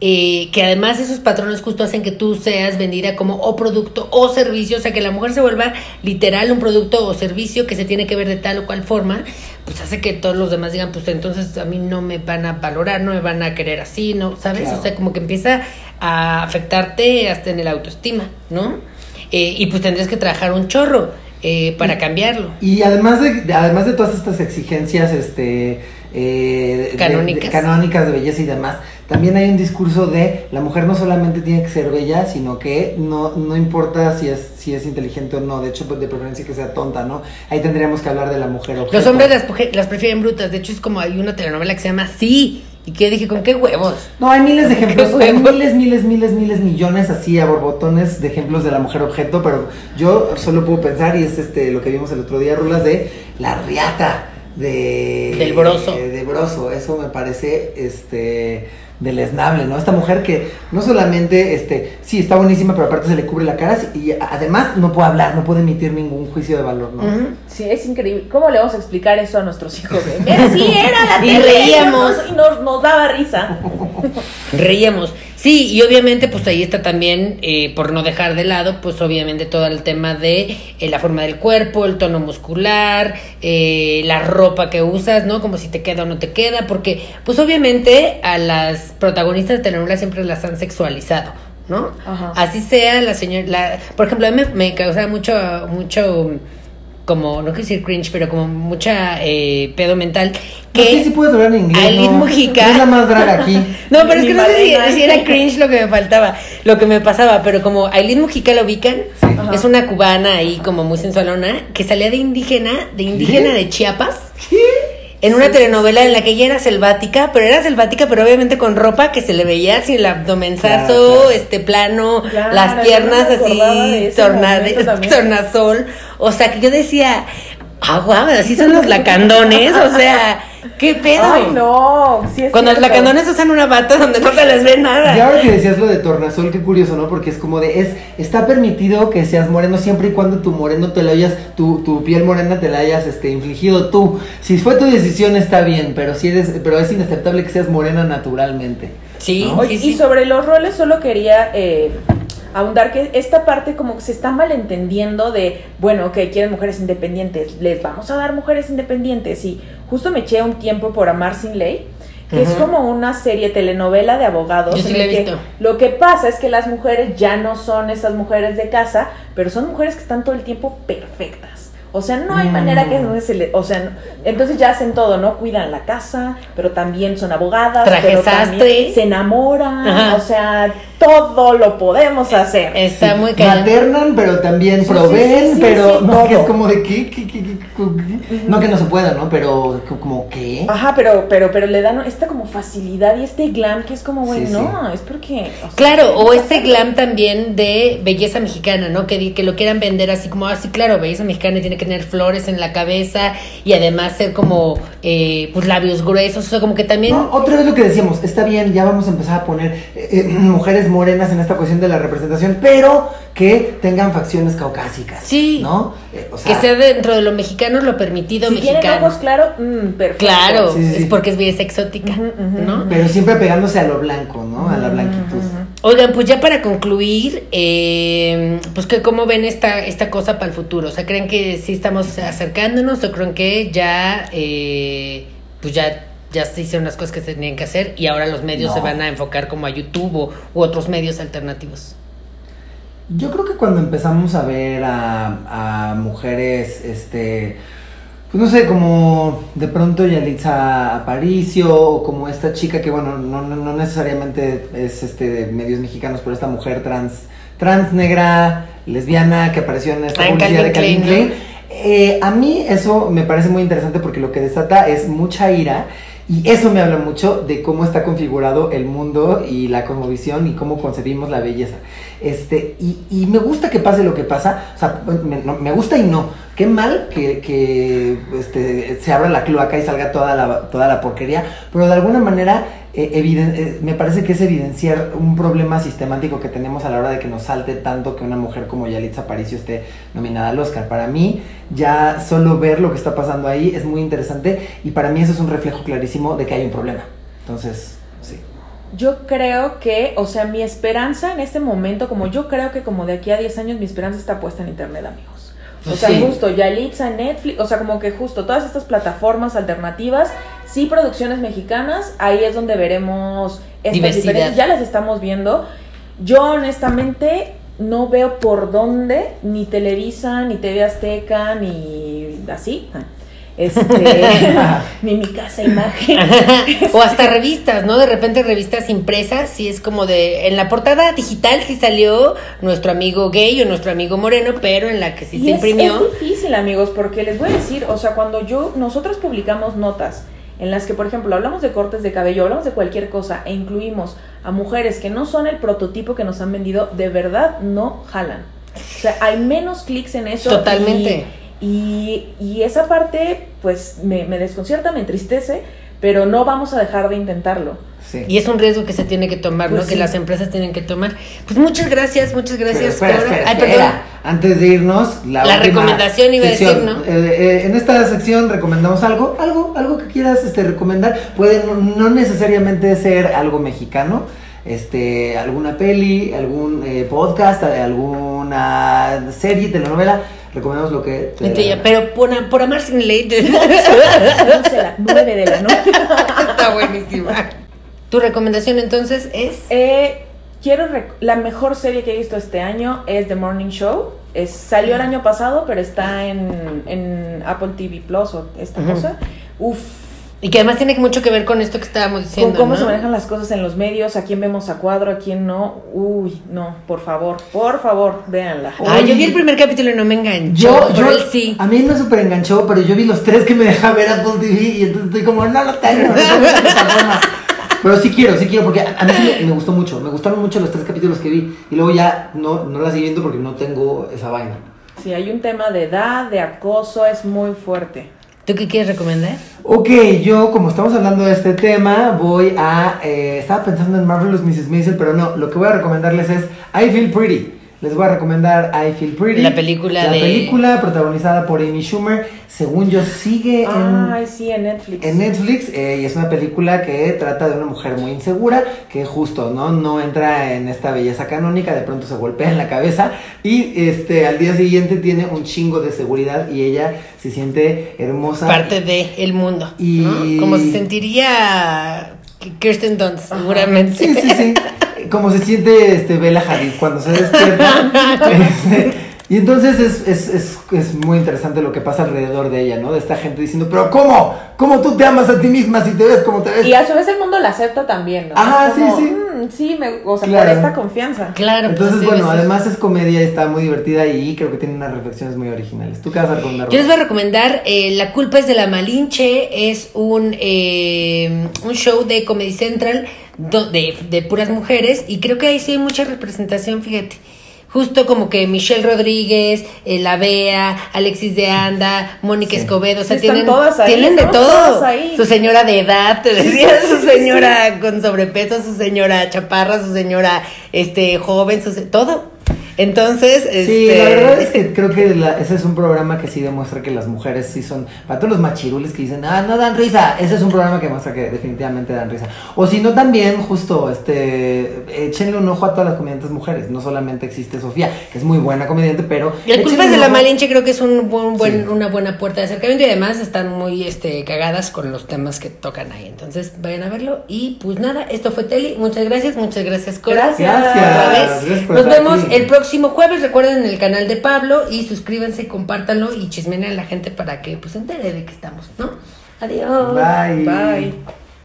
eh, que además esos patrones justo hacen que tú seas vendida como o producto o servicio, o sea, que la mujer se vuelva literal un producto o servicio que se tiene que ver de tal o cual forma, pues hace que todos los demás digan, pues entonces a mí no me van a valorar, no me van a querer así, ¿no? ¿Sabes? Claro. O sea, como que empieza a afectarte hasta en el autoestima, ¿no? Eh, y pues tendrías que trabajar un chorro eh, para cambiarlo. Y además de, de- además de todas estas exigencias este, eh, Canónicas. de, canónicas de belleza y demás, también hay un discurso de la mujer no solamente tiene que ser bella, sino que no, no importa si es, si es inteligente o no, de hecho pues, de preferencia que sea tonta, ¿no? Ahí tendríamos que hablar de la mujer objeto. Los hombres las, las prefieren brutas. De hecho, es como hay una telenovela que se llama Sí. Y que dije, ¿con qué huevos? No, hay miles de ejemplos, Qué hay miles, miles, miles, miles, millones así a borbotones de ejemplos de la mujer objeto, pero yo solo puedo pensar, y es este lo que vimos el otro día, Rulas, de la riata de... Del broso. De, de broso, eso me parece, este, deleznable, ¿no? Esta mujer que no solamente, este, sí, está buenísima, pero aparte se le cubre la cara y además no puede hablar, no puede emitir ningún juicio de valor, ¿no? Sí, es increíble. ¿Cómo le vamos a explicar eso a nuestros hijos? Sí, era la Y reíamos. Y nos, nos daba risa. Reíamos. Sí, y obviamente, pues ahí está también, eh, por no dejar de lado, pues obviamente todo el tema de eh, la forma del cuerpo, el tono muscular, eh, la ropa que usas, ¿no? Como si te queda o no te queda, porque, pues obviamente a las protagonistas de telenovelas siempre las han sexualizado. ¿No? Ajá. Así sea la señora, la, por ejemplo, a mí me, me causa mucho, mucho, como, no quiero decir cringe, pero como mucha eh, pedo mental, Que que sí puedes hablar en inglés. Aileen ¿no? Mujica- Es la más draga aquí. no, pero es que no sé si, era cringe lo que me faltaba, lo que me pasaba, pero como Aileen Mujica lo ubican, Sí. Es una cubana ahí como muy sensualona, que salía de indígena, de indígena de Chiapas, en una telenovela en la que ella era selvática, pero era selvática, pero obviamente con ropa que se le veía así el abdomenzazo, Claro, claro. este plano, Claro, las piernas así, torna- tornasol, o sea que yo decía, ah, guau, así son los lacandones, o sea, qué pedo. Ay, no. Sí es Cuando los lacandones usan una bata donde no se les ve nada. Y ahora que decías lo de tornasol, qué curioso, ¿no? Porque es como de, es, está permitido que seas moreno siempre y cuando tu moreno te lo hayas, tu, tu piel morena te la hayas este, infligido tú. Si fue tu decisión está bien, pero si eres, pero es inaceptable que seas morena naturalmente. Sí, ¿no? Oye, sí, sí. y sobre los roles solo quería eh, ahondar que esta parte como que se está malentendiendo de, bueno, que quieren mujeres independientes, les vamos a dar mujeres independientes y justo me eché un tiempo por Amar sin ley, que es como una serie telenovela de abogados. Yo sí en la he que visto. Lo que pasa es que las mujeres ya no son esas mujeres de casa, pero son mujeres que están todo el tiempo perfectas. O sea, no hay Mm. manera que no se le, o sea, entonces ya hacen todo, ¿no? Cuidan la casa, pero también son abogadas, Traje pero también se enamoran, Ajá. o sea, todo lo podemos hacer. Está muy cañón. Maternan, pero también Sí, proveen, sí, sí, sí, pero sí, no, todo. que es como de ¿qué? ¿Qué? ¿Qué? ¿Qué? ¿Qué? No que no se pueda, ¿no? Pero co- como ¿qué? Ajá, pero, pero, pero le dan esta como facilidad y este glam que es como, güey, Sí, no, es porque. o sea, Claro, o este glam también de belleza mexicana, ¿no? Que, que lo quieran vender así como, así claro, belleza mexicana y tiene que tener flores en la cabeza y además ser como, eh, pues labios gruesos, o sea, como que también... No, otra vez lo que decíamos, está bien, ya vamos a empezar a poner eh, eh, mujeres mujeres morenas en esta cuestión de la representación, pero que tengan facciones caucásicas. Sí. ¿No? Eh, o que sea, dentro de lo mexicano lo permitido Si tienen mexicano. ojos claros, mm, perfecto. Claro, Sí, sí, sí. es porque es belleza exótica, ¿no? pero siempre pegándose a lo blanco, ¿no? A la blanquitud. Oigan, pues ya para concluir, eh, pues que cómo ven esta, esta cosa para el futuro. O sea, ¿creen que sí estamos acercándonos o creen que ya, eh, pues ya, ya se hicieron las cosas que se tenían que hacer y ahora los medios No. se van a enfocar como a YouTube o, u otros medios alternativos? Yo creo que cuando empezamos a ver a, a mujeres, este, pues no sé, como de pronto Yalitza Aparicio o como esta chica que, bueno, no, necesariamente es este de medios mexicanos, pero esta mujer trans, trans negra, lesbiana que apareció en esta Ah, publicidad de Calvin Klein. Eh, a mí eso me parece muy interesante porque lo que desata es mucha ira y eso me habla mucho de cómo está configurado el mundo y la cosmovisión y cómo concebimos la belleza. Este, y, y me gusta que pase lo que pasa, o sea, me, no- me gusta y no. Qué mal que, que, este, se abra la cloaca y salga toda la, toda la porquería, pero de alguna manera eh, eviden- eh, me parece que es evidenciar un problema sistemático que tenemos a la hora de que nos salte tanto que una mujer como Yalitza Aparicio esté nominada al Oscar. Para mí, ya solo ver lo que está pasando ahí es muy interesante y para mí eso es un reflejo clarísimo de que hay un problema. Entonces, sí. Yo creo que, o sea, mi esperanza en este momento, como yo creo que como de aquí a 10 años mi esperanza está puesta en internet, amigos. O sea, sí. justo Yalitza, Netflix, o sea, como que justo todas estas plataformas alternativas, sí producciones mexicanas, ahí es donde veremos estas Diversidad. diferencias, ya las estamos viendo. Yo honestamente no veo por dónde ni Televisa, ni TV Azteca, ni así. Este, ni mi casa imagen. o hasta revistas, ¿no? De repente revistas impresas, sí es como de, en la portada digital sí salió nuestro amigo gay o nuestro amigo moreno, pero en la que sí Y se es, imprimió, es difícil, amigos, porque les voy a decir, o sea, cuando yo, nosotros publicamos notas en las que, por ejemplo, hablamos de cortes de cabello, hablamos de cualquier cosa e incluimos a mujeres que no son el prototipo que nos han vendido, de verdad no jalan. O sea, hay menos clics en eso. Totalmente. Y, y, y esa parte, pues, me, me desconcierta, me entristece, pero no vamos a dejar de intentarlo. Sí. y es un riesgo que se tiene que tomar, Pues ¿no? Que las empresas tienen que tomar. Pues muchas gracias, muchas gracias. Pero espera, espera, Ay, espera. perdón. Antes de irnos, la, La recomendación iba a decir. ¿no? Eh, eh, en esta sección recomendamos algo, algo, algo que quieras este, recomendar. Puede no, necesariamente ser algo mexicano, este, alguna peli, algún eh, podcast, alguna serie, telenovela. Recomendamos lo que. te gana. pero por, por amar sin ley. No sé, la nueve de la noche. Está buenísima. Tu recomendación entonces es. Eh, quiero rec- la mejor serie que he visto este año es The Morning Show. Es, salió el año pasado, pero está en, en Apple TV Plus o esta cosa. Uf, Y que además tiene mucho que ver con esto que estábamos con diciendo. cómo ¿no? se manejan las cosas en los medios, a quién vemos a cuadro, a quién no. Uy, no, por favor, por favor, véanla. Ah, yo vi el primer capítulo y no me enganchó. Yo, yo, él sí. a mí me súper enganchó, pero yo vi los tres que me deja ver Apple TV y entonces estoy como, no lo tengo, no plataforma. Pero sí quiero, sí quiero, porque a mí sí me, me gustó mucho, me gustaron mucho los tres capítulos que vi y luego ya no, no la seguí viendo porque no tengo esa vaina. Sí, hay un tema de edad, de acoso, es muy fuerte. ¿Tú qué quieres recomendar? Ok, yo como estamos hablando de este tema, voy a... eh, estaba pensando en Marvelous Mrs. Maisel, pero no, lo que voy a recomendarles es I Feel Pretty. Les voy a recomendar I Feel Pretty. La película La de- película protagonizada por Amy Schumer. Según yo, sigue en... Ay, sí, en Netflix. En Netflix eh, y es una película que trata de una mujer muy insegura que justo no no entra en esta belleza canónica de pronto se golpea en la cabeza y este al día siguiente tiene un chingo de seguridad y ella se siente hermosa Parte de el mundo. Y- ¿no? Como se sentiría Kirsten Dunst, seguramente. sí sí sí como se siente este Bella Hadid cuando se despierta Este, y entonces es, es, es, es muy interesante lo que pasa alrededor de ella, ¿no? De esta gente diciendo, pero ¿cómo? ¿Cómo tú te amas a ti misma si te ves como te ves? Y a su vez el mundo la acepta también, ¿no? Como, sí, sí. "Mm, sí, me, o sea, Claro. por esta confianza. Claro. pues, Entonces, bueno, sí. además es comedia y está muy divertida y creo que tiene unas reflexiones muy originales. ¿Tú qué vas a recomendar? Yo les voy a recomendar eh, La culpa es de la Malinche. Es un, eh, un show de Comedy Central do- de, de puras mujeres. Y creo que ahí sí hay mucha representación, fíjate. Justo como que Michelle Rodríguez, eh, La Bea, Alexis de Anda, Mónica Sí. Escobedo, o sea, Sí, están tienen, todas ahí, tienen de todo. ahí. Su señora de edad, te decía, su señora con sobrepeso, su señora chaparra, su señora este joven, su se- todo. Entonces, Sí, este, la verdad es que creo que la- ese es un programa que sí demuestra que las mujeres sí son, para todos los machirules que dicen, ah, no dan risa, ese es un programa que muestra que definitivamente dan risa. O si no, también, justo, este, échenle un ojo a todas las comediantes mujeres, no solamente existe Sofía, que es muy buena comediante, pero... El un de la Malinche creo que es un buen, buen- Sí. una buena puerta de acercamiento y además están muy este, cagadas con los temas que tocan ahí. Entonces vayan a verlo y pues nada, esto fue Teli. Muchas gracias, muchas gracias Cora. Gracias. Otra vez. Gracias por Nos vemos aquí. el próximo jueves. Recuerden el canal de Pablo y suscríbanse, compártanlo y chismen a la gente para que pues se entere de que estamos, ¿no? Adiós. Bye. Bye.